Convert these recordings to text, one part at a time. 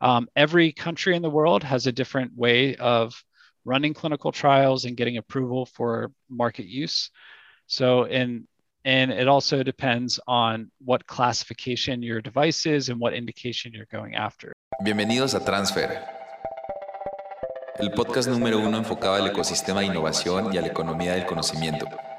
Um, every country in the world has a different way of running clinical trials and getting approval for market use. So, in and it also depends on what classification your device is and what indication you're going after. Bienvenidos a Transfer, el podcast número uno enfocado al ecosistema de innovación y a la economía del conocimiento,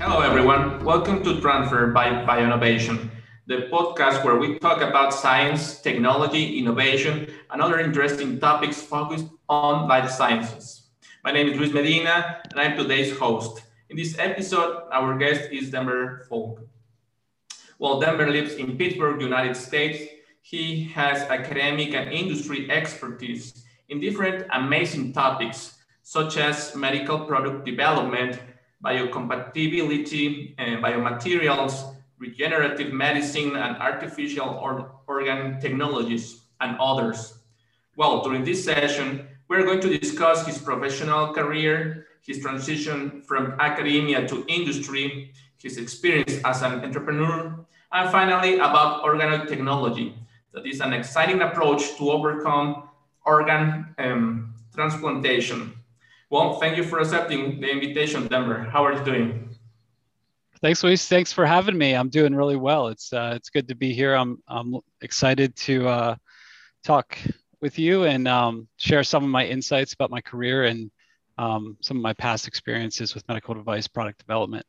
Hello everyone, welcome to Transfer by Bioinnovation. the podcast where we talk about science, technology, innovation, and other interesting topics focused on life sciences. My name is Luis Medina, and I'm today's host. In this episode, our guest is Denver Faulk. While Denver lives in Pittsburgh, United States, he has academic and industry expertise in different amazing topics, such as medical product development, biocompatibility, and biomaterials, regenerative medicine and artificial or organ technologies, and others. Well, during this session, we're going to discuss his professional career, his transition from academia to industry, his experience as an entrepreneur, and finally about organoid technology. That is an exciting approach to overcome organ um, transplantation. Well, thank you for accepting the invitation, Denver. How are you doing? Thanks, Luis. Thanks for having me. I'm doing really well. It's uh, it's good to be here. I'm I'm excited to uh, talk with you and um, share some of my insights about my career and um, some of my past experiences with medical device product development.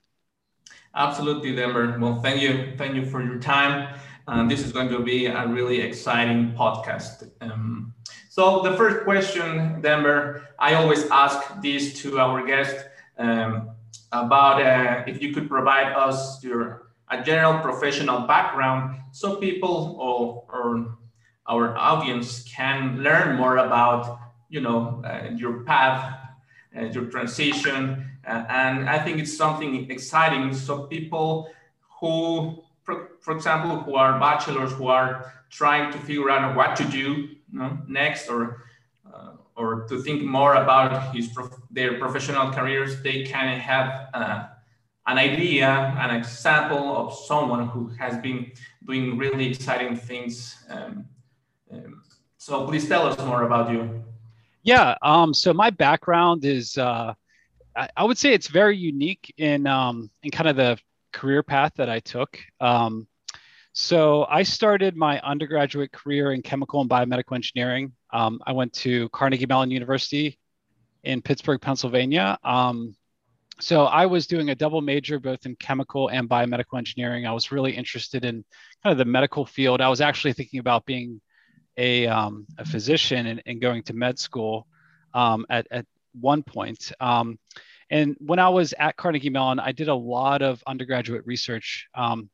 Absolutely, Denver. Well, thank you, thank you for your time. Um, this is going to be a really exciting podcast. Um, so the first question, Denver, I always ask this to our guest. Um, about uh, if you could provide us your a general professional background so people or, or our audience can learn more about you know uh, your path uh, your transition uh, and i think it's something exciting so people who for, for example who are bachelors who are trying to figure out what to do know, next or or to think more about his their professional careers, they can have uh, an idea, an example of someone who has been doing really exciting things. Um, um, so please tell us more about you. Yeah. Um, so my background is, uh, I, I, would say it's very unique in um, in kind of the career path that I took. Um, so I started my undergraduate career in chemical and biomedical engineering. Um, I went to Carnegie Mellon University in Pittsburgh, Pennsylvania. Um, so I was doing a double major both in chemical and biomedical engineering. I was really interested in kind of the medical field. I was actually thinking about being a, um, a physician and, and, going to med school um, at, at one point. Um, and when I was at Carnegie Mellon, I did a lot of undergraduate research um,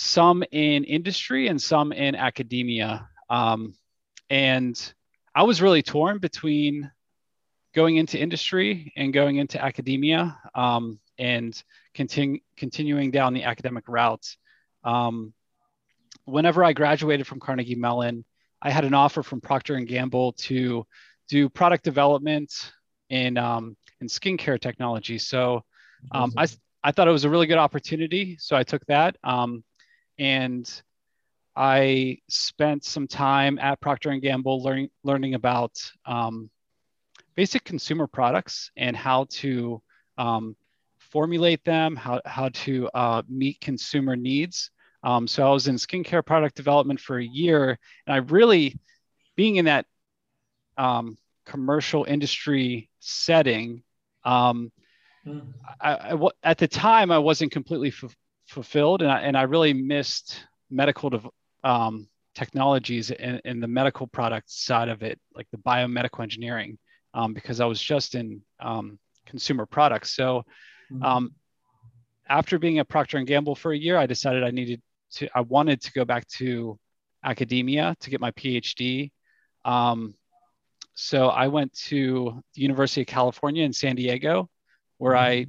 some in industry and some in academia. Um, and I was really torn between going into industry and going into academia um, and continu- continuing down the academic route. Um, whenever I graduated from Carnegie Mellon, I had an offer from Procter and Gamble to do product development in um, in skincare technology. So um, I I thought it was a really good opportunity, so I took that. Um, and I spent some time at Procter and Gamble learning learning about um, basic consumer products and how to um, formulate them, how how to uh, meet consumer needs. Um, so I was in skincare product development for a year, and I really, being in that um, commercial industry setting, mm. I, I, at the time I wasn't completely fulfilled, and I, and I really missed medical de- um, technologies and, in the medical product side of it, like the biomedical engineering, um, because I was just in um, consumer products. So mm-hmm. Um, after being at Procter and Gamble for a year, I decided I needed to, I wanted to go back to academia to get my PhD. Um, so I went to the University of California in San Diego, where I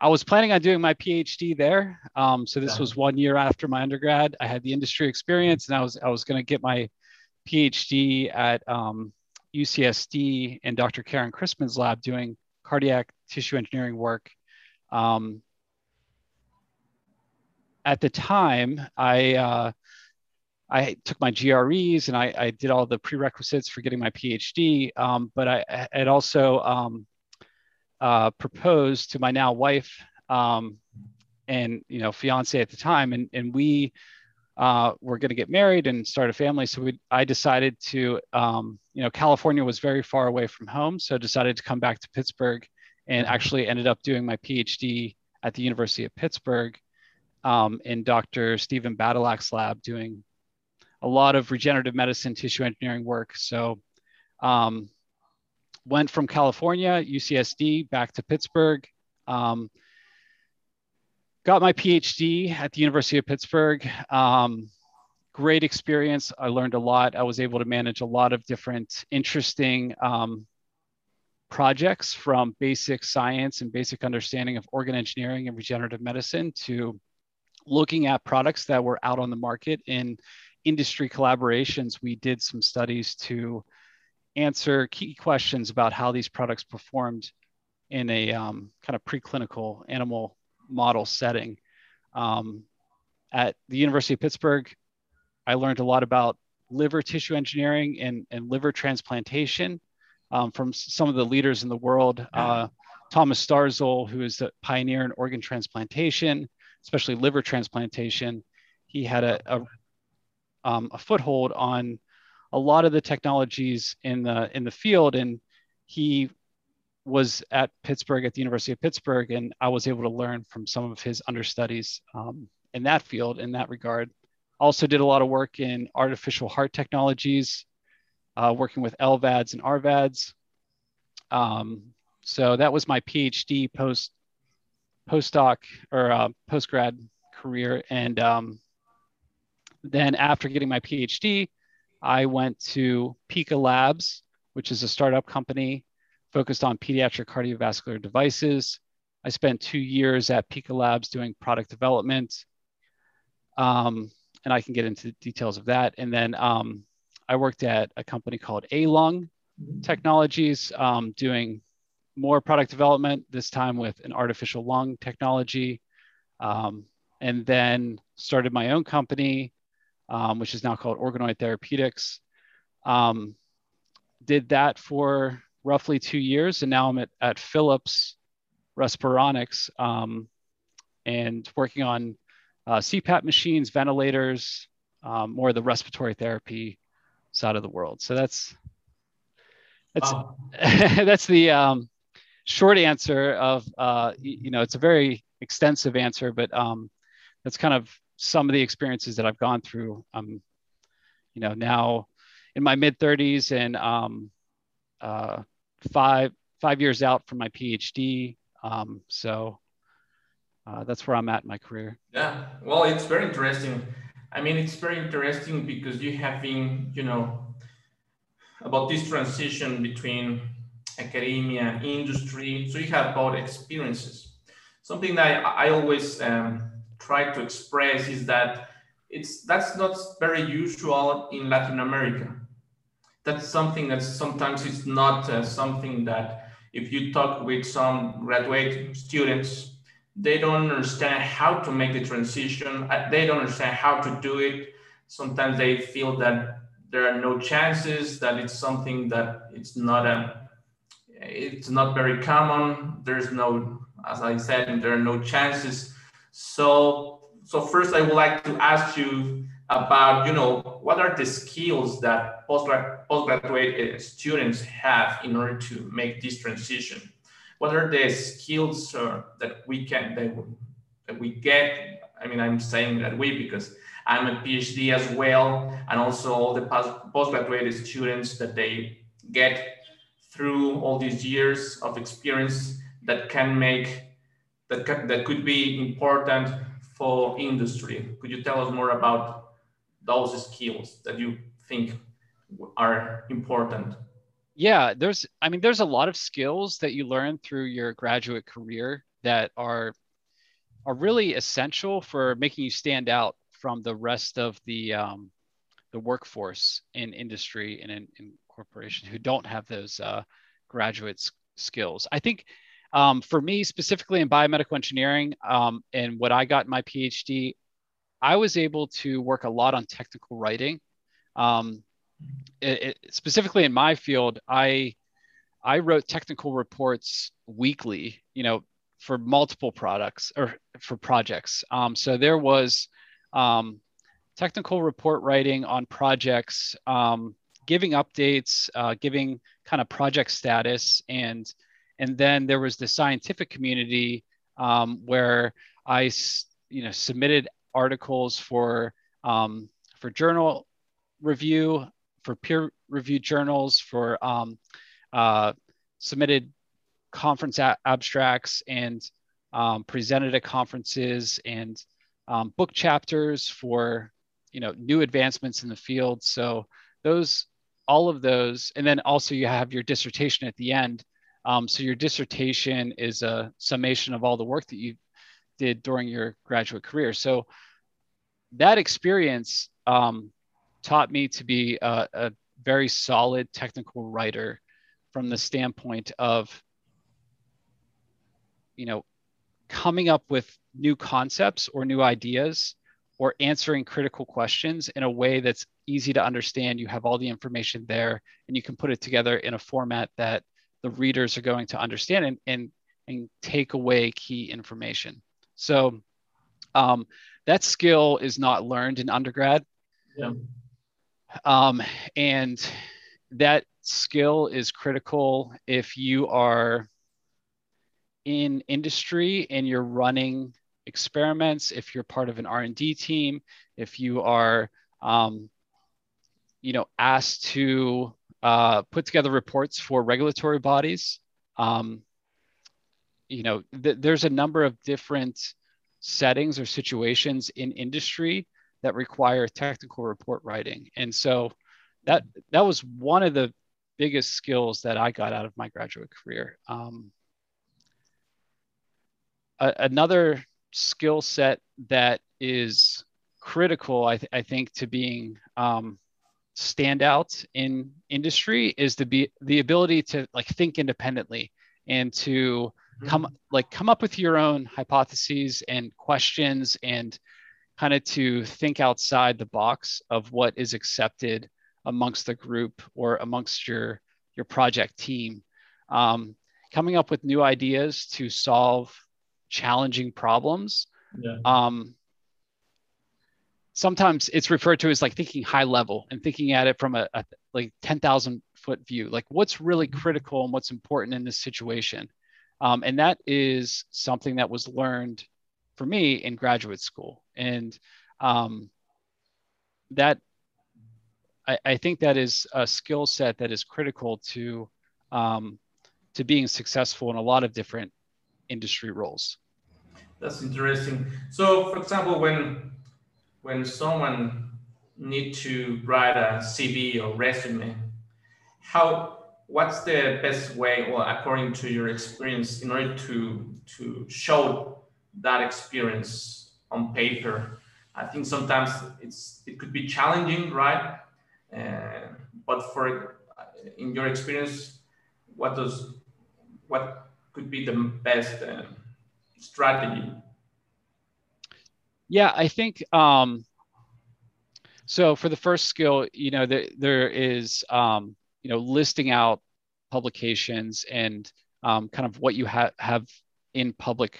I was planning on doing my PhD there. Um, so this was one year after my undergrad. I had the industry experience, and I was I was going to get my PhD at um, UCSD in Dr. Karen Christman's lab doing cardiac tissue engineering work. Um, at the time, I uh, I took my GREs and I, I, did all the prerequisites for getting my PhD. Um, but I had also um, uh, proposed to my now wife um, and you know fiance at the time, and and we uh, were going to get married and start a family. So we, I decided to, um, you know, California was very far away from home, so I decided to come back to Pittsburgh, and actually ended up doing my PhD at the University of Pittsburgh um, in Dr. Stephen Badylak's lab, doing a lot of regenerative medicine, tissue engineering work. So um, went from California, UCSD, back to Pittsburgh. Um, got my PhD at the University of Pittsburgh. Um, great experience. I learned a lot. I was able to manage a lot of different interesting um, projects from basic science and basic understanding of organ engineering and regenerative medicine to looking at products that were out on the market in industry collaborations. We did some studies to answer key questions about how these products performed in a um, kind of preclinical animal model setting. Um, at the University of Pittsburgh, I learned a lot about liver tissue engineering and, and liver transplantation um, from some of the leaders in the world. Uh, Thomas Starzl, who is the pioneer in organ transplantation, especially liver transplantation, he had a, a, um, a foothold on a lot of the technologies in the in the field, and he was at Pittsburgh at the University of Pittsburgh, and I was able to learn from some of his understudies um, in that field in that regard. Also, did a lot of work in artificial heart technologies, uh, working with LVADs and RVADs. Um, so that was my PhD post postdoc or uh, postgrad career, and um, then after getting my PhD, I went to Peca Labs, which is a startup company focused on pediatric cardiovascular devices. I spent two years at Peca Labs doing product development. Um, and I can get into details of that. And then um, I worked at a company called A-Lung Technologies, um, doing more product development, this time with an artificial lung technology. Um, and then started my own company, um, which is now called Organoid Therapeutics. Um, did that for roughly two years, and now I'm at, at Philips Respironics um, and working on uh, CPAP machines, ventilators, um, more of the respiratory therapy side of the world. So that's that's wow. that's the um, short answer of uh, you know it's a very extensive answer, but um, that's kind of some of the experiences that I've gone through. Um, you know now in my mid 30s and um, uh, five five years out from my PhD. Um, so uh, that's where I'm at in my career. Yeah, well, it's very interesting. I mean, it's very interesting because you have been, you know, about this transition between academia and industry. So you have both experiences. Something that I, I always um, try to express is that it's that's not very usual in Latin America that's something that sometimes it's not uh, something that if you talk with some graduate students, they don't understand how to make the transition. Uh, they don't understand how to do it. Sometimes they feel that there are no chances, that it's something that it's not a, it's not very common. There's no, as I said, there are no chances. So, so first I would like to ask you about, you know, what are the skills that postgraduate uh, students have in order to make this transition? What are the skills uh, that we can, that, that we get? I mean, I'm saying that we because I'm a PhD as well, and also all the postgraduate students that they get through all these years of experience that can make that, that could be important for industry. Could you tell us more about those skills that you think are important? yeah, there's, I mean, there's a lot of skills that you learn through your graduate career that are are really essential for making you stand out from the rest of the um, the workforce in industry and in, in corporations who don't have those uh, graduate skills. I think um, for me specifically in biomedical engineering um, and what I got in my PhD, I was able to work a lot on technical writing. Um, it, it, specifically in my field, I I wrote technical reports weekly. You know, for multiple products or for projects. Um, so there was um, technical report writing on projects, um, giving updates, uh, giving kind of project status, and and then there was the scientific community um, where I you know submitted articles for um, for journal review, for peer reviewed journals, for um, uh, submitted conference a- abstracts and um, presented at conferences and um, book chapters for you know new advancements in the field. So those all of those and then also you have your dissertation at the end um, so your dissertation is a summation of all the work that you did during your graduate career. So that experience um, taught me to be a, a very solid technical writer from the standpoint of you know coming up with new concepts or new ideas or answering critical questions in a way that's easy to understand. You have all the information there and you can put it together in a format that the readers are going to understand and and, and take away key information so um, that skill is not learned in undergrad yeah. um, and that skill is critical if you are in industry and you're running experiments, if you're part of an R&D team, if you are, um, you know, asked to uh, put together reports for regulatory bodies, um, you know, th- there's a number of different settings or situations in industry that require technical report writing. And so that that was one of the biggest skills that I got out of my graduate career. Um, a, another skill set that is critical, I, th- I think, to being um, standout in industry is the be the ability to like think independently and to come mm-hmm. like come up with your own hypotheses and questions and kind of to think outside the box of what is accepted amongst the group or amongst your your project team um, coming up with new ideas to solve challenging problems. Yeah. Um, sometimes it's referred to as like thinking high level and thinking at it from a, a like 10,000 foot view, like what's really mm-hmm. critical and what's important in this situation. Um, and that is something that was learned for me in graduate school. And um, that I, I, think that is a skill set that is critical to um, to being successful in a lot of different industry roles. That's interesting. So, for example, when when someone need to write a CV or resume, how what's the best way, or according to your experience, in order to to show that experience on paper? I think sometimes it's it could be challenging, right? Uh, but for in your experience, what does what could be the best uh, strategy? Yeah, I think um, so. For the first skill, you know, there, there is um, you know listing out publications and um, kind of what you ha- have in public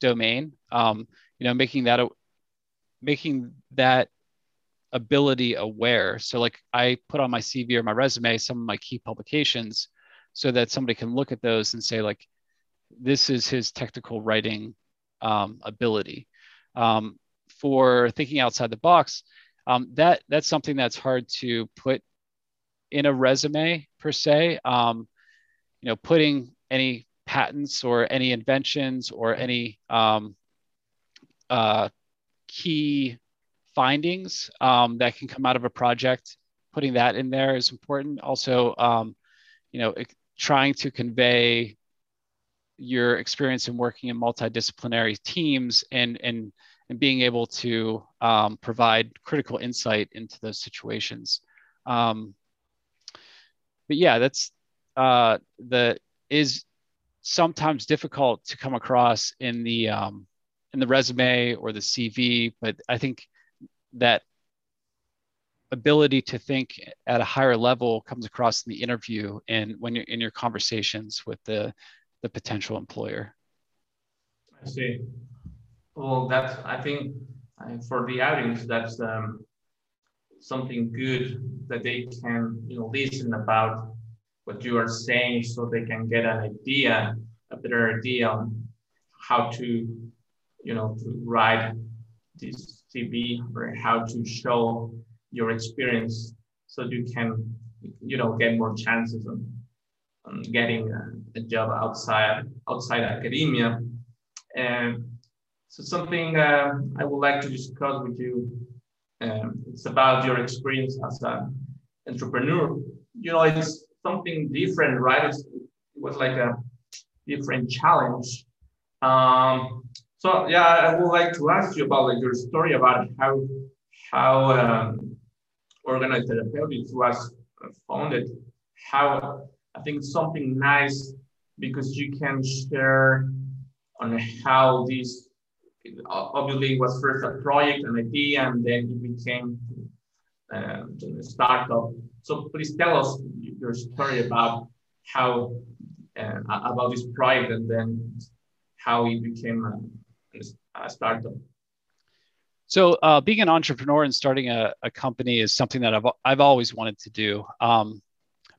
domain. Um, you know, making that a, making that ability aware. So, like, I put on my CV or my resume some of my key publications, so that somebody can look at those and say, like, this is his technical writing um, ability. Um, for thinking outside the box, um, that that's something that's hard to put in a resume per se. Um, you know, putting any patents or any inventions or any um, uh, key findings um, that can come out of a project, putting that in there is important. Also, you know, trying to convey your experience in working in multidisciplinary teams and and and being able to um, provide critical insight into those situations. Um, but yeah, that's uh, the is sometimes difficult to come across in the um, in the resume or the CV, but I think that ability to think at a higher level comes across in the interview and when you're in your conversations with the the potential employer. I see. Well, that's I think for the audience that's um, something good that they can you know listen about what you are saying so they can get an idea, a better idea on how to you know to write this CV or how to show your experience so you can you know get more chances on, on getting a, a job outside outside academia. And so something uh, I would like to discuss with you um, it's about your experience as an entrepreneur. You know it's something different right? It's, it was like a different challenge. Um, so yeah I would like to ask you about like your story about how how um, Organoid Therapeutics was founded, how I think something nice because you can share on how this obviously it was first a project, an idea, and then it became um, a startup. So please tell us your story about how uh, about this project and then how it became a, a startup. So uh, being an entrepreneur and starting a, a, company is something that I've, I've always wanted to do. Um,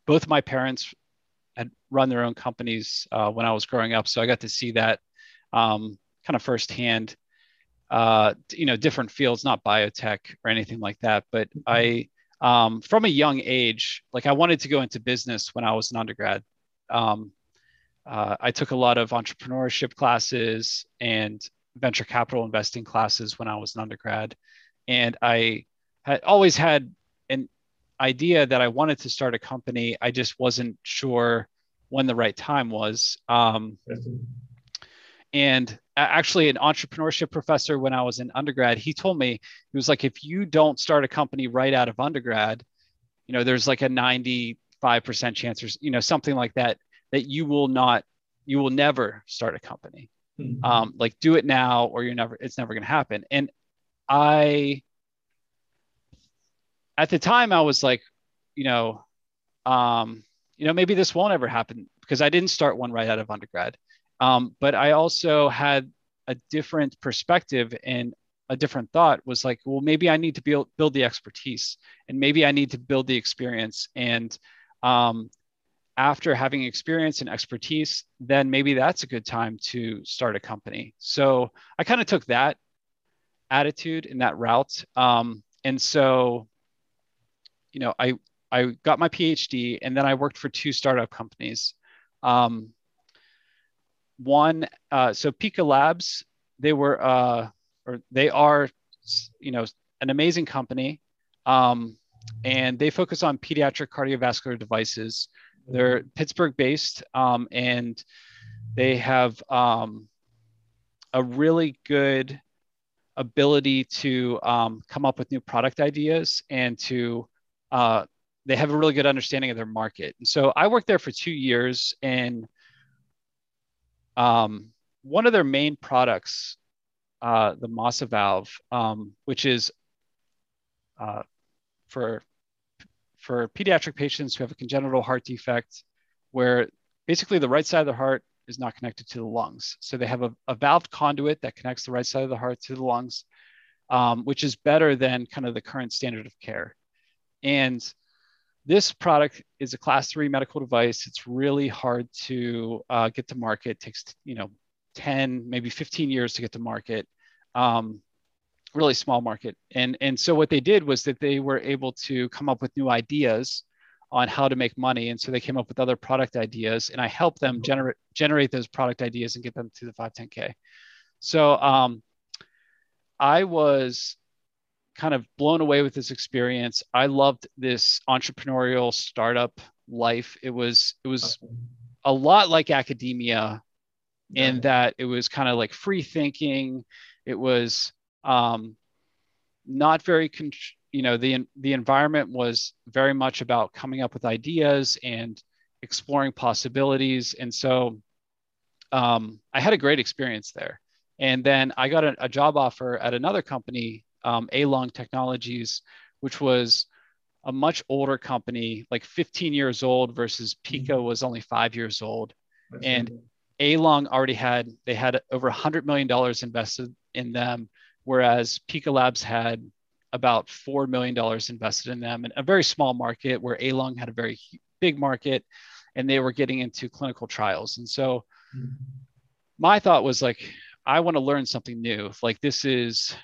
both my parents had run their own companies uh, when I was growing up, so I got to see that um, kind of firsthand. Uh, you know, different fields, not biotech or anything like that, but I, um, from a young age, like I wanted to go into business when I was an undergrad. Um, uh, I took a lot of entrepreneurship classes and venture capital investing classes when I was an undergrad. And I had always had an idea that I wanted to start a company. I just wasn't sure when the right time was. Um, and actually, an entrepreneurship professor when I was in undergrad, he told me, he was like, if you don't start a company right out of undergrad, you know, there's like a 95% chance or, you know, something like that, that you will not, you will never start a company. Mm-hmm. Um, like do it now or you're never it's never going to happen. And I at the time I was like, you know, um, you know, maybe this won't ever happen because I didn't start one right out of undergrad. Um, but I also had a different perspective and a different thought was like, well, maybe I need to build build the expertise and maybe I need to build the experience. And um, after having experience and expertise, then maybe that's a good time to start a company. So I kind of took that attitude in that route. Um, and so, you know, I, I got my PhD and then I worked for two startup companies. Um, one, uh, so Peca Labs, they were, uh, or they are, you know, an amazing company. Um, and they focus on pediatric cardiovascular devices. They're Pittsburgh based, um, and they have um, a really good ability to um, come up with new product ideas and to uh, they have a really good understanding of their market. And so I worked there for two years, and um, one of their main products, uh, the Masa valve, um, which is uh, for for pediatric patients who have a congenital heart defect, where basically the right side of the heart is not connected to the lungs. So they have a, a valved conduit that connects the right side of the heart to the lungs, um, which is better than kind of the current standard of care. And this product is a class three medical device. It's really hard to uh, get to market. It takes, you know, 10, maybe 15 years to get to market. Um, really small market. And, and so what they did was that they were able to come up with new ideas on how to make money. And so they came up with other product ideas and I helped them generate, generate those product ideas and get them to the 510K. So um, I was kind of blown away with this experience. I loved this entrepreneurial startup life. It was it was a lot like academia in that it was kind of like free thinking. It was um, not very con- you know the the environment was very much about coming up with ideas and exploring possibilities and so um, i had a great experience there and then i got a, a job offer at another company um, ALung Technologies which was a much older company like 15 years old versus Peca mm-hmm. was only five years old and ALung already had they had over 100 million dollars invested in them whereas Peca labs had about $4 million invested in them in a very small market where ALung had a very big market and they were getting into clinical trials. And so mm-hmm. my thought was like, I want to learn something new. Like this is,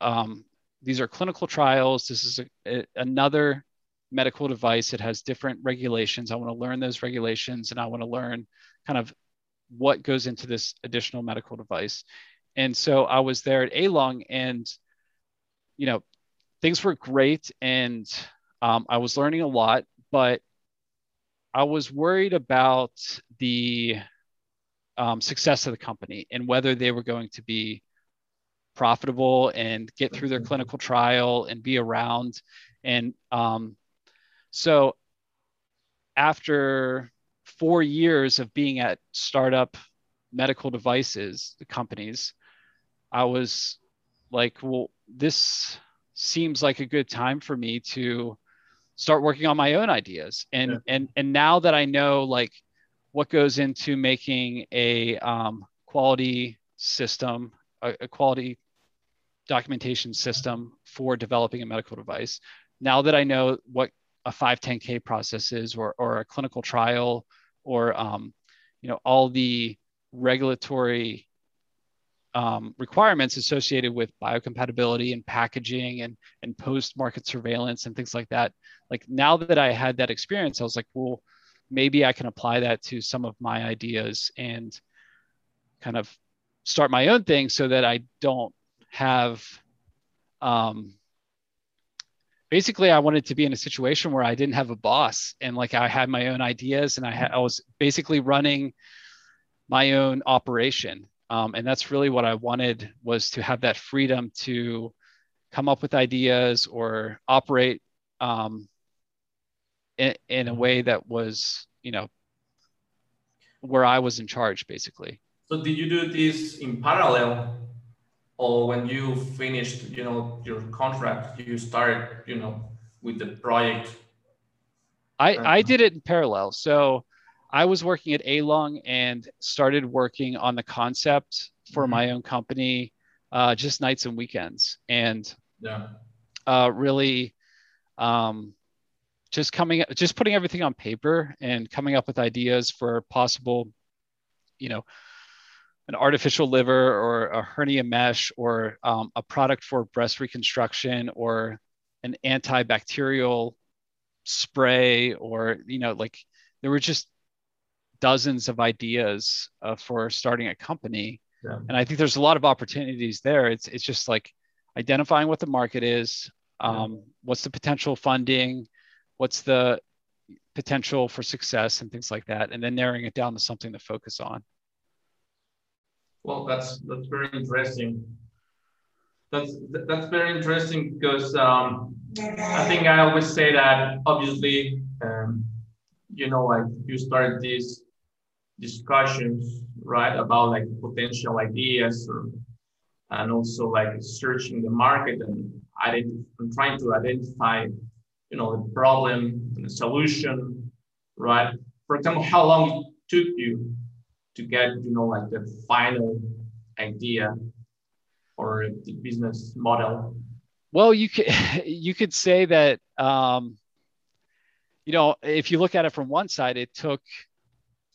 um, these are clinical trials. This is a, a, another medical device. It has different regulations. I want to learn those regulations and I want to learn kind of what goes into this additional medical device. And so I was there at ALung and you know, things were great and um, I was learning a lot, but I was worried about the um, success of the company and whether they were going to be profitable and get through their clinical trial and be around. And um, so after four years of being at startup medical devices companies, I was like, well, this seems like a good time for me to start working on my own ideas. And yeah. and and now that I know like what goes into making a um, quality system, a, a quality documentation system for developing a medical device. Now that I know what a 510k process is, or or a clinical trial, or um, you know all the regulatory um, requirements associated with biocompatibility and packaging and, and post market surveillance and things like that. Like now that I had that experience, I was like, well, maybe I can apply that to some of my ideas and kind of start my own thing so that I don't have. Um, basically, I wanted to be in a situation where I didn't have a boss and like I had my own ideas and I, had, I was basically running my own operation um, and that's really what I wanted was to have that freedom to come up with ideas or operate um, in, in a way that was, you know, where I was in charge, basically. So did you do this in parallel, or when you finished, you know, your contract, you started, you know, with the project? I I did it in parallel. So I was working at ALung and started working on the concept for mm-hmm. my own company, uh, just nights and weekends, and yeah, uh, really, um, just coming, just putting everything on paper and coming up with ideas for possible, you know, an artificial liver or a hernia mesh or um, a product for breast reconstruction or an antibacterial spray or you know like there were just dozens of ideas uh, for starting a company. Yeah. And I think there's a lot of opportunities there. It's it's just like identifying what the market is, um, yeah. what's the potential funding, what's the potential for success, and things like that, and then narrowing it down to something to focus on. Well, that's that's very interesting. That's that's very interesting because um, I think I always say that obviously, um, you know, like you start these discussions, right, about like potential ideas or, and also like searching the market and and trying to identify, you know, the problem and the solution, right? For example, how long it took you to get, you know, like the final idea or the business model? Well, you could you could say that um, you know if you look at it from one side, it took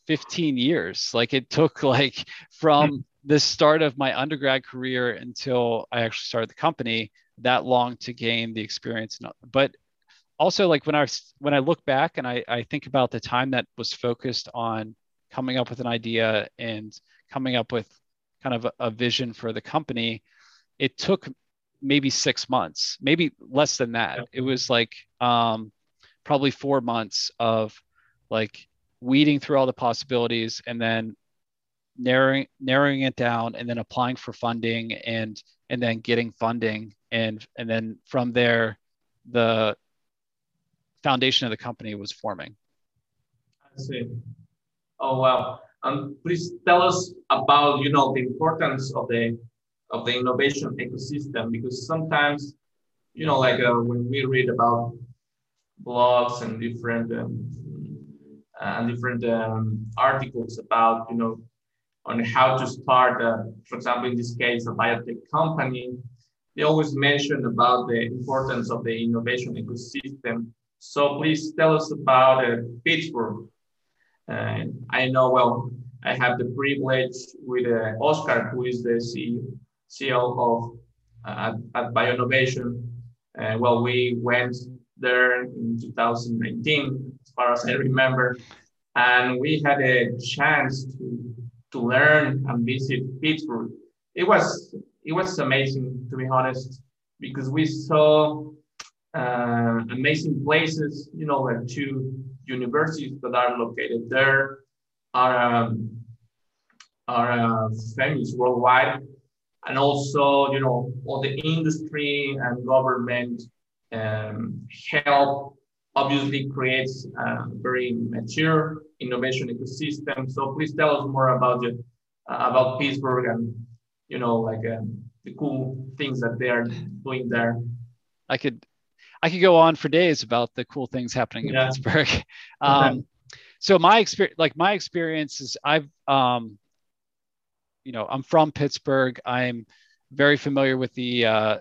15 years. Like it took like from hmm. the start of my undergrad career until I actually started the company that long to gain the experience. But also like when I when I look back and I, I think about the time that was focused on coming up with an idea and coming up with kind of a, a vision for the company, it took maybe six months, maybe less than that. It was like um, probably four months of like weeding through all the possibilities and then narrowing narrowing it down and then applying for funding and and then getting funding. And and then from there the foundation of the company was forming. I see oh wow And please tell us about you know the importance of the of the innovation ecosystem because sometimes you know like uh, when we read about blogs and different um, and different um, articles about you know on how to start, uh, for example, in this case, a biotech company, they always mention about the importance of the innovation ecosystem. So please tell us about uh, Pittsburgh. And I know, well, I have the privilege with uh, Oscar, who is the CEO, of uh, at, at BioInnovation. Uh, well, we went there in 2019, as far as I remember, and we had a chance to to learn and visit Pittsburgh. It was it was amazing to be honest because we saw uh, amazing places. You know, like two universities that are located there are um, are uh, famous worldwide, and also you know all the industry and government um, help obviously creates a very mature innovation ecosystem. So please tell us more about it, uh, about Pittsburgh and you know like um, the cool things that they are doing there. I could I could go on for days about the cool things happening in yeah. Pittsburgh. Um, okay. So my experience, like my experience is I've, um, you know, I'm from Pittsburgh. I'm very familiar with the uh,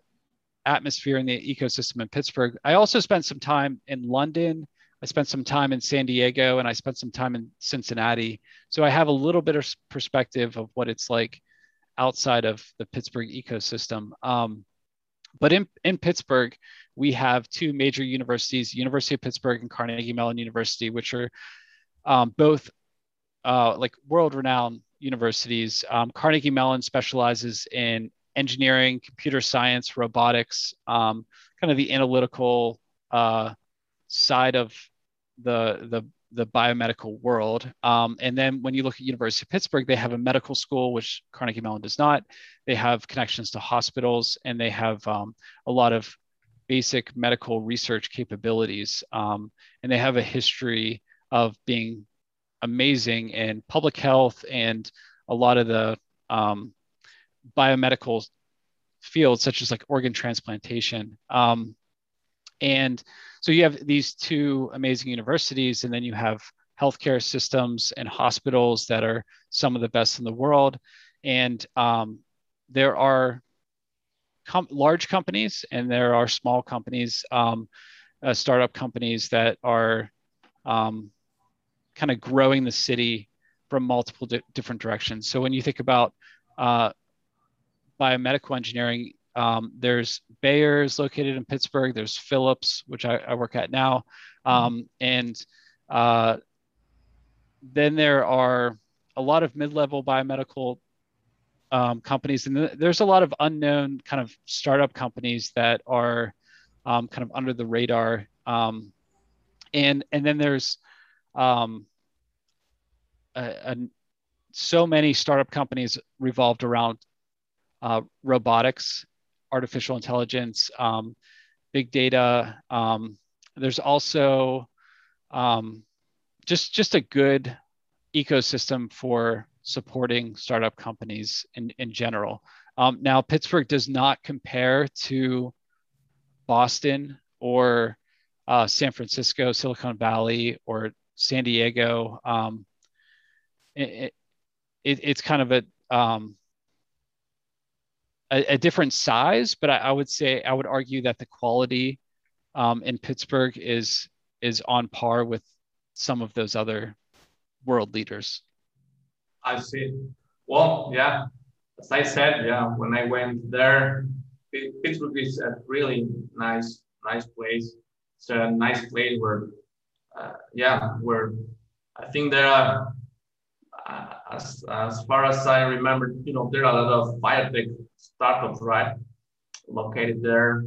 atmosphere and the ecosystem in Pittsburgh. I also spent some time in London. I spent some time in San Diego and I spent some time in Cincinnati. So I have a little bit of perspective of what it's like outside of the Pittsburgh ecosystem. Um, but in, in Pittsburgh, we have two major universities, University of Pittsburgh and Carnegie Mellon University, which are um, both uh, like world-renowned universities. Um, Carnegie Mellon specializes in engineering, computer science, robotics, um, kind of the analytical uh, side of the, the, the biomedical world. Um, and then when you look at University of Pittsburgh, they have a medical school, which Carnegie Mellon does not. They have connections to hospitals, and they have um, a lot of basic medical research capabilities. Um, and they have a history of being amazing in public health and a lot of the um, biomedical fields such as like organ transplantation. Um, and so you have these two amazing universities, and then you have healthcare systems and hospitals that are some of the best in the world. And um, there are com- large companies and there are small companies, um, uh, startup companies that are um, kind of growing the city from multiple di- different directions. So when you think about uh, biomedical engineering, um, there's is located in Pittsburgh. There's Philips, which I, I work at now, mm-hmm. um, and uh, then there are a lot of mid-level biomedical um, companies, and there's a lot of unknown kind of startup companies that are um, kind of under the radar. Um, and and then there's um, a, a, so many startup companies revolved around uh, robotics, artificial intelligence, um, big data. Um, there's also um, just just a good ecosystem for supporting startup companies in, in general. Um, now, Pittsburgh does not compare to Boston or uh, San Francisco, Silicon Valley, or San Diego. Um, it, it, it's kind of a um, a, a different size, but I, I, would say I would argue that the quality um, in Pittsburgh is is on par with some of those other world leaders. I see. Well, yeah, as I said, yeah, when I went there, Pittsburgh is a really nice, nice place. It's a nice place where, uh, yeah, where I think there are, uh, as, as far as I remember, you know, there are a lot of biotech startups, right? located there,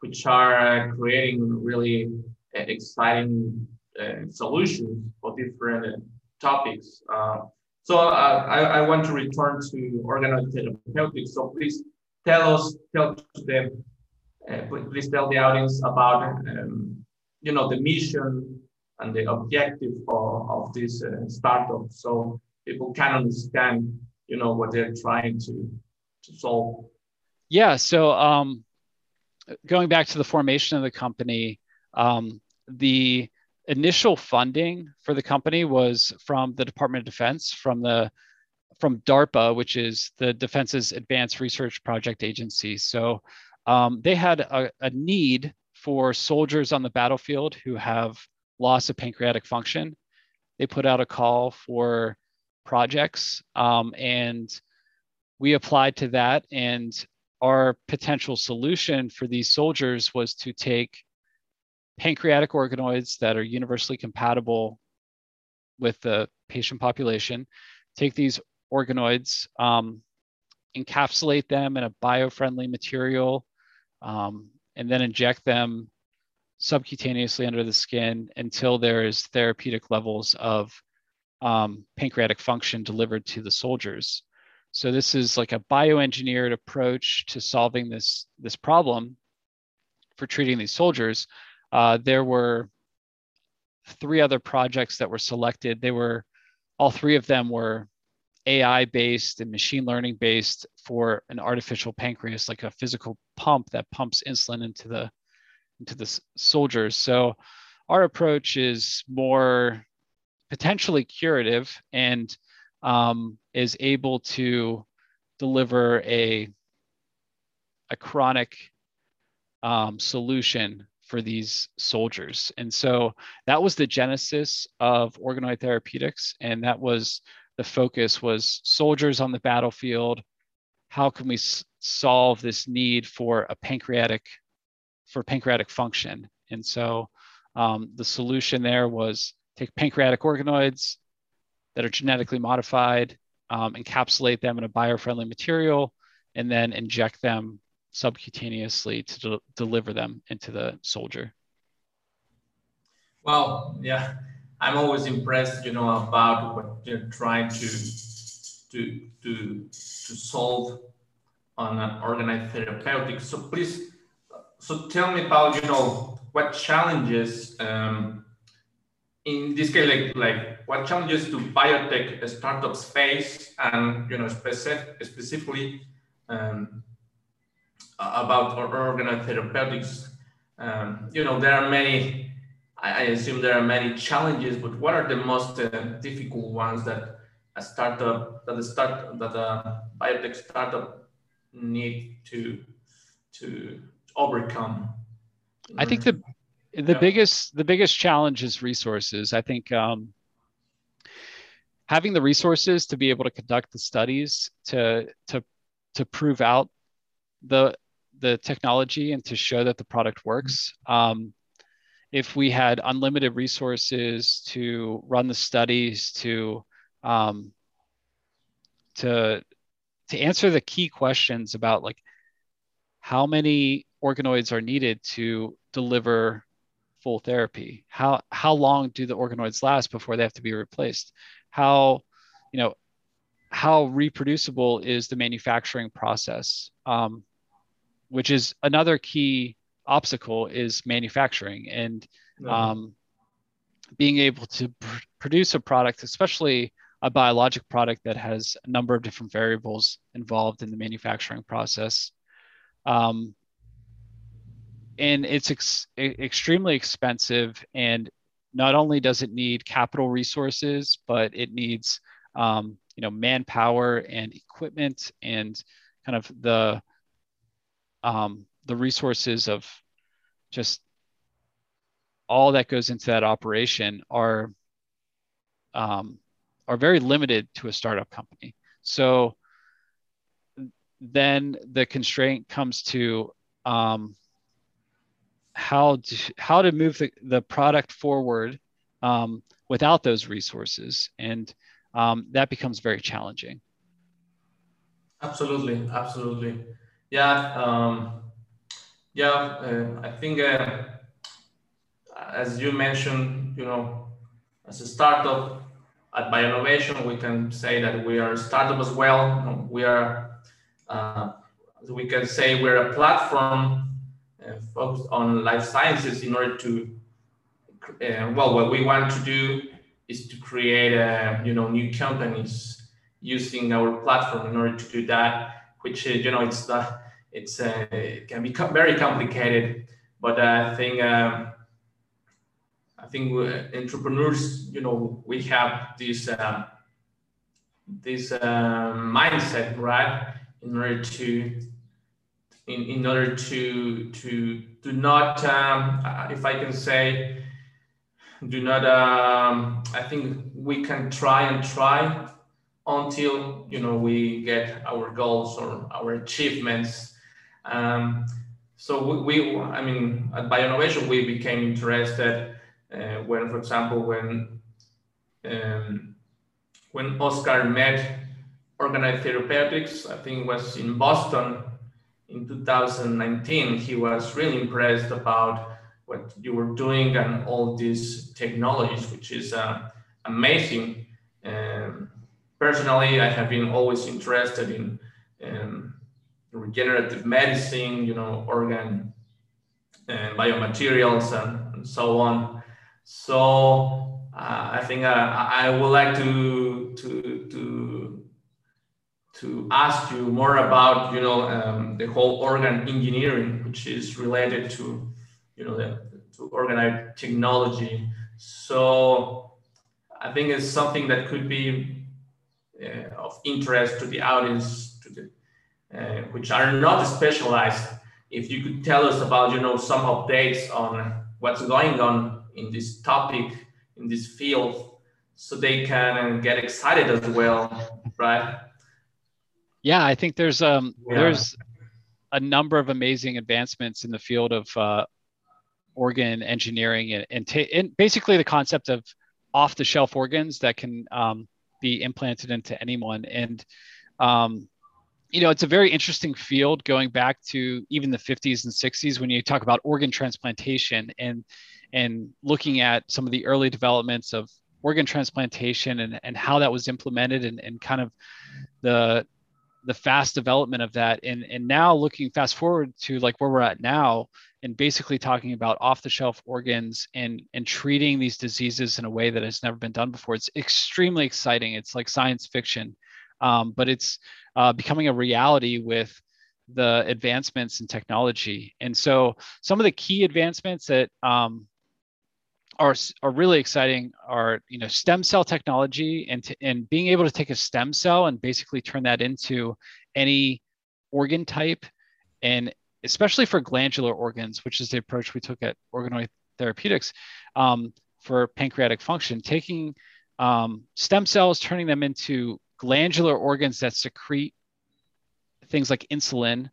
which are creating really exciting uh, solutions for different topics. Uh, so uh, I, I want to return to organoid therapeutics. So please tell us, tell them, uh, please tell the audience about, um, you know, the mission and the objective of, of this uh, startup, so people can understand, you know, what they're trying to solve. Yeah. So um, going back to the formation of the company, um, the initial funding for the company was from the Department of Defense, from the from DARPA, which is the Defense's Advanced Research Project Agency. So um, they had a, a, need for soldiers on the battlefield who have loss of pancreatic function. They put out a call for projects, um, and we applied to that. And our potential solution for these soldiers was to take pancreatic organoids that are universally compatible with the patient population, take these organoids, um, encapsulate them in a bio-friendly material, um, and then inject them subcutaneously under the skin until there is therapeutic levels of um, pancreatic function delivered to the soldiers. So this is like a bioengineered approach to solving this, this problem for treating these soldiers uh, there were three other projects that were selected. They were, all three of them were AI based and machine learning based for an artificial pancreas, like a physical pump that pumps insulin into the into the soldiers. So our approach is more potentially curative and um, is able to deliver a a chronic um, solution for these soldiers. And so that was the genesis of organoid therapeutics. And that was the focus was soldiers on the battlefield. How can we s- solve this need for a pancreatic, for pancreatic function? And so um, the solution there was take pancreatic organoids that are genetically modified, um, encapsulate them in a biofriendly material, and then inject them subcutaneously to de- deliver them into the soldier? Well, yeah, I'm always impressed, you know, about what you're trying to to to to solve on an organoid therapeutic. So please, so tell me about, you know, what challenges um, in this case, like, like what challenges do biotech startups face, and you know, specific, specifically um, about organoid therapeutics. Um, you know, there are many, I, assume there are many challenges, but what are the most uh, difficult ones that a startup, that the start, that a biotech startup need to, to overcome? I think the, the yeah. biggest, the biggest challenge is resources. I think, um, having the resources to be able to conduct the studies to to to prove out the the technology and to show that the product works. Um, if we had unlimited resources to run the studies, to um, to to answer the key questions about like how many organoids are needed to deliver full therapy? How how long do the organoids last before they have to be replaced? How you know how reproducible is the manufacturing process? Um, which is another key obstacle is manufacturing and um, being able to pr- produce a product, especially a biologic product that has a number of different variables involved in the manufacturing process. Um, and it's ex- extremely expensive. And not only does it need capital resources, but it needs um, you know manpower and equipment and kind of the um, the resources of just all that goes into that operation are um, are very limited to a startup company. So then the constraint comes to um, how to, how to move the, the product forward um, without those resources, and um, that becomes very challenging. Absolutely, absolutely. Yeah, um, Yeah, uh, I think uh, as you mentioned, you know, as a startup at Bioinnovation, we can say that we are a startup as well. We are, uh, we can say we're a platform focused on life sciences in order to, uh, well, what we want to do is to create, uh, you know, new companies using our platform in order to do that, which, uh, you know, it's the, it's, uh, it can be very complicated, but I think, um, I think entrepreneurs, you know, we have this um, this um, mindset, right? In order to in, in order to to do not, um, if I can say, do not. Um, I think we can try and try until you know we get our goals or our achievements. Um, so we, we, I mean, at Bioinnovation, we became interested uh, when, for example, when um, when Oscar met Organoid Therapeutics, I think it was in Boston in 2019, he was really impressed about what you were doing and all these technologies, which is uh, amazing. Um, personally, I have been always interested in um, regenerative medicine, you know, organ and biomaterials and, and so on. So uh, I think uh, I would like to to to ask you more about you know um, the whole organ engineering, which is related to you know the to organoid technology. So I think it's something that could be uh, of interest to the audience, to the uh, which are not specialized. If you could tell us about you know some updates on what's going on in this topic, in this field, so they can get excited as well, right? Yeah, I think there's um yeah. there's a number of amazing advancements in the field of uh, organ engineering and, and, ta- and basically the concept of off-the-shelf organs that can um, be implanted into anyone. And um, you know, it's a very interesting field going back to even the 50s and 60s when you talk about organ transplantation and and looking at some of the early developments of organ transplantation and, and how that was implemented and, and kind of the the fast development of that. And and now looking fast forward to like where we're at now and basically talking about off the shelf organs and and treating these diseases in a way that has never been done before it's extremely exciting. It's like science fiction. Um, but it's uh, becoming a reality with the advancements in technology. And so some of the key advancements that um, are, are really exciting are you know stem cell technology and to, and being able to take a stem cell and basically turn that into any organ type and especially for glandular organs which is the approach we took at organoid therapeutics um, for pancreatic function taking um, stem cells turning them into glandular organs that secrete things like insulin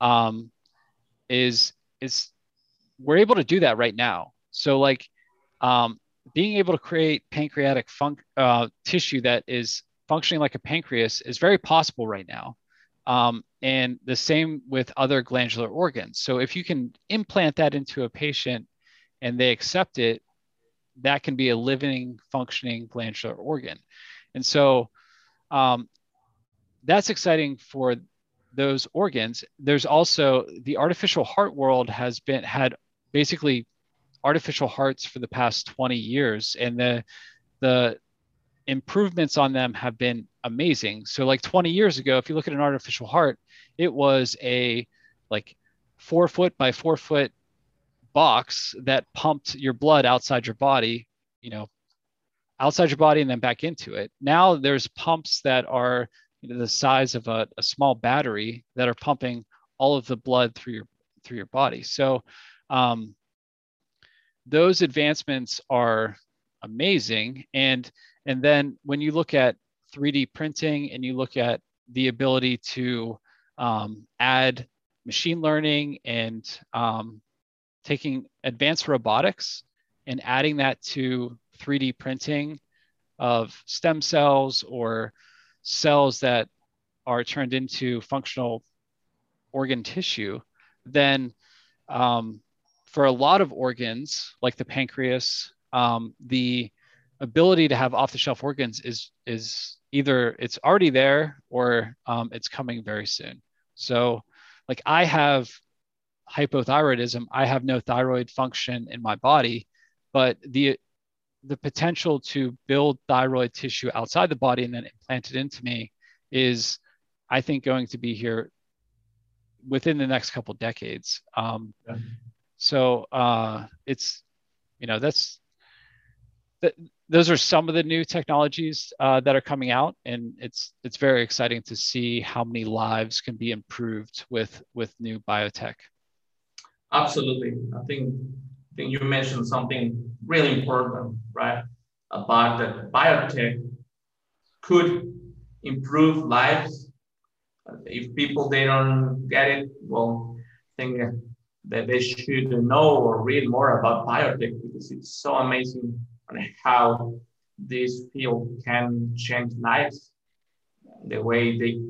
um, is is we're able to do that right now. So like um, being able to create pancreatic fun- uh, tissue that is functioning like a pancreas is very possible right now. Um, and the same with other glandular organs. So if you can implant that into a patient and they accept it, that can be a living, functioning glandular organ. And so um, that's exciting for those organs. There's also the artificial heart world has been had basically artificial hearts for the past 20 years and the the improvements on them have been amazing. So like 20 years ago if you look at an artificial heart it was a like four foot by four foot box that pumped your blood outside your body you know outside your body and then back into it. Now there's pumps that are you know, the size of a, a small battery that are pumping all of the blood through your through your body. So um, those advancements are amazing. And, and then when you look at 3D printing and you look at the ability to um, add machine learning and um, taking advanced robotics and adding that to 3D printing of stem cells or cells that are turned into functional organ tissue, then um, for a lot of organs like the pancreas, um, the ability to have off-the-shelf organs is is either it's already there or um, it's coming very soon. So, like I have hypothyroidism, I have no thyroid function in my body, but the the potential to build thyroid tissue outside the body and then implant it into me is, I think, going to be here within the next couple decades. Um, yeah. So uh, it's, you know, that's that. Those are some of the new technologies uh, that are coming out, and it's it's very exciting to see how many lives can be improved with with new biotech. Absolutely, I think I think you mentioned something really important, right? About that biotech could improve lives. If people they don't get it, well, I think that they should know or read more about biotech because it's so amazing on how this field can change lives. The way they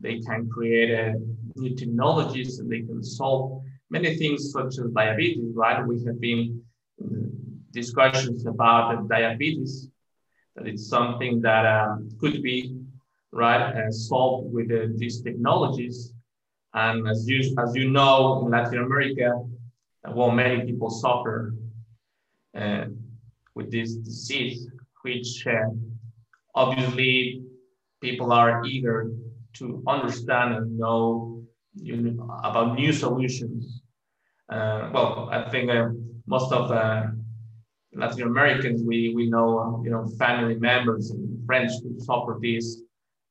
they can create uh, new technologies and they can solve many things such as diabetes, right? We have been discussions about diabetes, that it's something that um, could be right uh, solved with uh, these technologies. And as you as you know, in Latin America, well, many people suffer uh, with this disease, which uh, obviously people are eager to understand and know you know, about new solutions. Uh, well, I think uh, most of uh, Latin Americans, we, we know, um, you know, family members and friends who suffer this.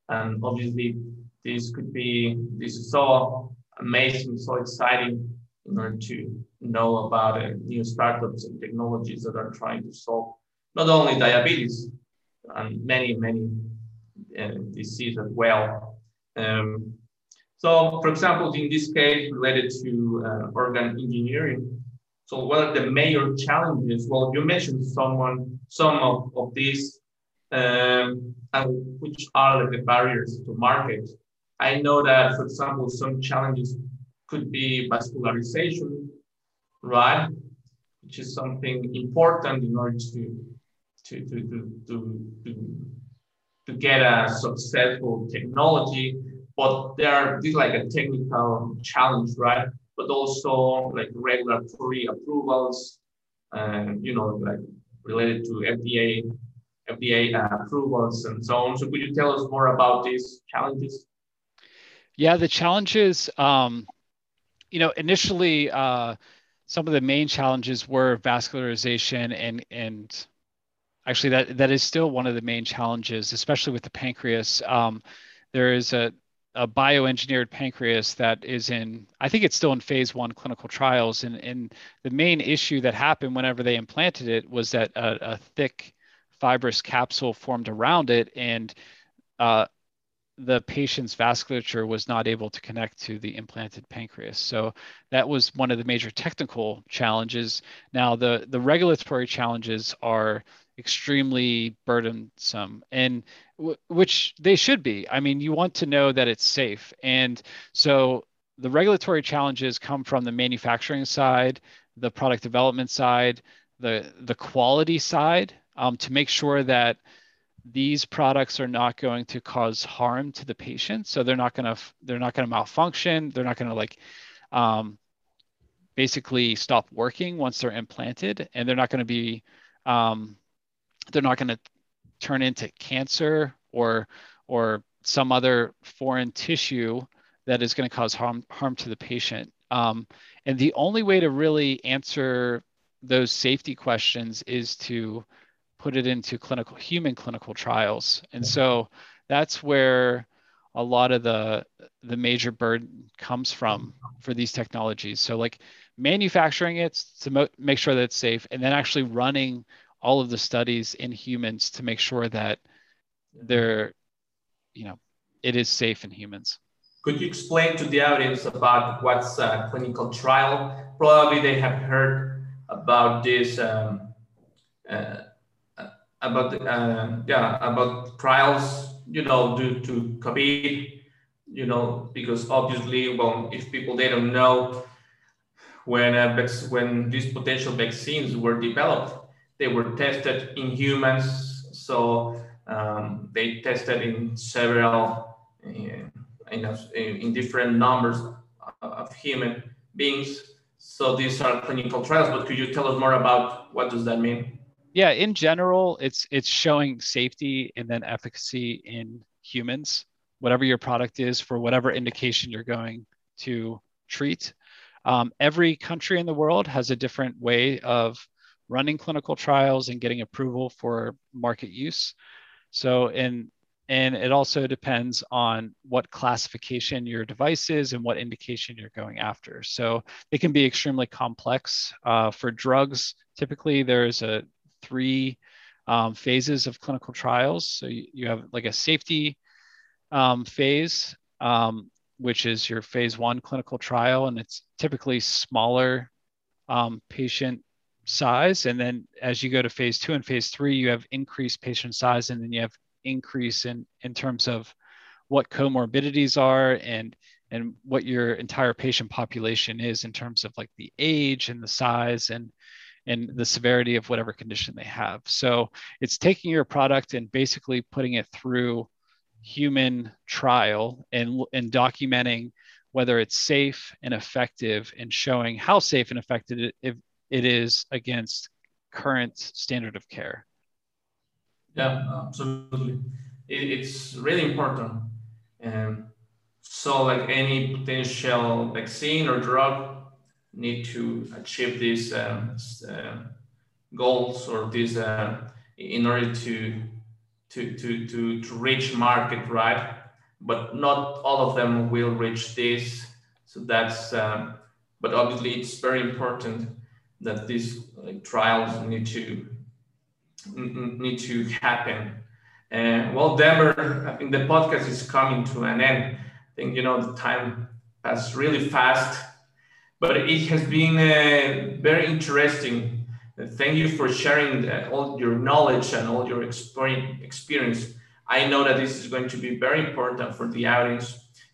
And obviously this could be, this is so amazing, so exciting in order to know about uh, new startups and technologies that are trying to solve not only diabetes and many, many uh, diseases as well. Um, so, for example, in this case, related to uh, organ engineering, so what are the major challenges? Well, you mentioned someone, some of, of these, um, and which are the barriers to market. I know that, for example, some challenges could be vascularization, right? Which is something important in order to to to to to, to, to get a successful technology but there are this like a technical challenge, right? But also like regulatory approvals, and you know, like related to FDA, FDA uh, approvals and so on. So could you tell us more about these challenges? Yeah, the challenges, um, you know, initially, uh, some of the main challenges were vascularization and and actually that that is still one of the main challenges, especially with the pancreas. Um, there is a a bioengineered pancreas that is in, I think it's still in phase one clinical trials. And, and the main issue that happened whenever they implanted it was that a, a thick fibrous capsule formed around it and uh, the patient's vasculature was not able to connect to the implanted pancreas. So that was one of the major technical challenges. Now the, the regulatory challenges are extremely burdensome and w- which they should be i mean you want to know that it's safe and so the regulatory challenges come from the manufacturing side the product development side the the quality side um, to make sure that these products are not going to cause harm to the patient. So they're not going to they're not going to malfunction. They're not going to like um, basically stop working once they're implanted. And they're not going to be um, they're not going to turn into cancer or or some other foreign tissue that is going to cause harm harm to the patient. Um, and the only way to really answer those safety questions is to put it into clinical human clinical trials. And so that's where a lot of the the major burden comes from for these technologies. So like manufacturing it to mo- make sure that it's safe and then actually running all of the studies in humans to make sure that they're, you know, it is safe in humans. Could you explain to the audience about what's a clinical trial? Probably they have heard about this, um, uh, about uh, yeah, about trials, you know, due to COVID, you know, because obviously, well, if people they don't know when uh, when these potential vaccines were developed, they were tested in humans. So um, they tested in several, uh, in, in different numbers of human beings. So these are clinical trials. But could you tell us more about what does that mean? Yeah, in general, it's it's showing safety and then efficacy in humans, whatever your product is for whatever indication you're going to treat. Um, every country in the world has a different way of running clinical trials and getting approval for market use. So, in and it also depends on what classification your device is and what indication you're going after. So it can be extremely complex. Uh, for drugs, typically there's a three um, phases of clinical trials. So you, you have like a safety um, phase, um, which is your phase one clinical trial, and it's typically smaller um, patient size. And then as you go to phase two and phase three, you have increased patient size, and then you have increase in in terms of what comorbidities are and and what your entire patient population is in terms of like the age and the size and and the severity of whatever condition they have. So it's taking your product and basically putting it through human trial and, and documenting whether it's safe and effective and showing how safe and effective it, it is against current standard of care. Yeah, absolutely. It, it's really important. And so like any potential vaccine or drug need to achieve these uh, goals or these uh, in order to, to, to, to, to reach market, right? But not all of them will reach this. So that's, but obviously it's very important that these like, trials need to need to happen. And well, Denver, I think the podcast is coming to an end. I think you know the time passed really fast, but it has been uh, very interesting. Thank you for sharing uh, all your knowledge and all your experience. I know that this is going to be very important for the audience.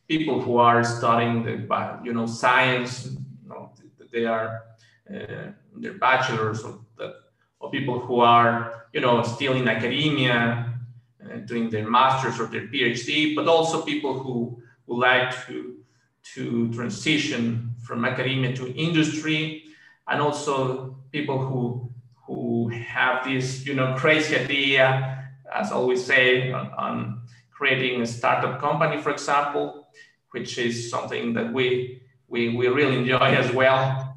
People who are studying the, you know, science, you know, they are uh, their bachelors or that, or people who are, you know, still in academia, uh, doing their masters or their PhD, but also people who would like to to transition from academia to industry, and also people who who have this, you know, crazy idea, as always say, on, on creating a startup company, for example, which is something that we we, we really enjoy as well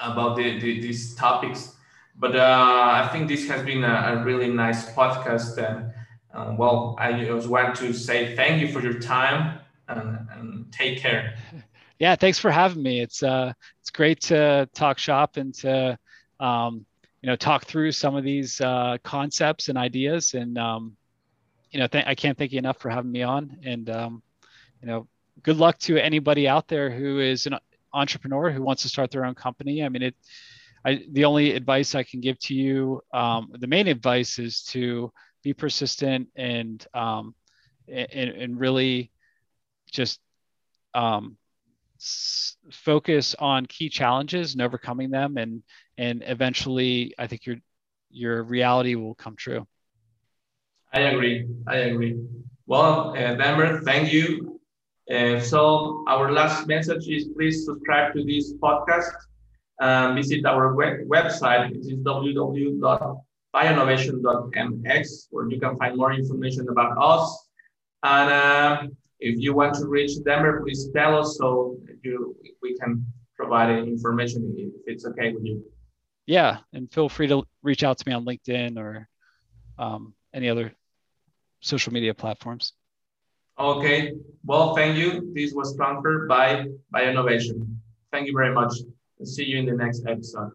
about the, the, these topics. But uh, I think this has been a, a really nice podcast. And uh, well, I just want to say thank you for your time and, and take care. Yeah, thanks for having me. It's uh, it's great to talk shop and to um, you know talk through some of these uh, concepts and ideas. And um, you know, th- I can't thank you enough for having me on. And um, you know, good luck to anybody out there who is an entrepreneur who wants to start their own company. I mean, it. I, the only advice I can give to you, um, the main advice is to be persistent and um, and, and really just um, focus on key challenges and overcoming them, and and eventually, I think your your reality will come true. I agree. I agree. Well, uh, Denver, thank you and so our last message is please subscribe to this podcast. visit our web website, which is www.bioinnovation.mx, where you can find more information about us. And uh, if you want to reach Denver, please tell us so you we can provide information if it's okay with you. Yeah, and feel free to reach out to me on LinkedIn or um, any other social media platforms. Okay, well, thank you. This was transferred by, Bioinnovation. Thank you very much. see you in the next episode.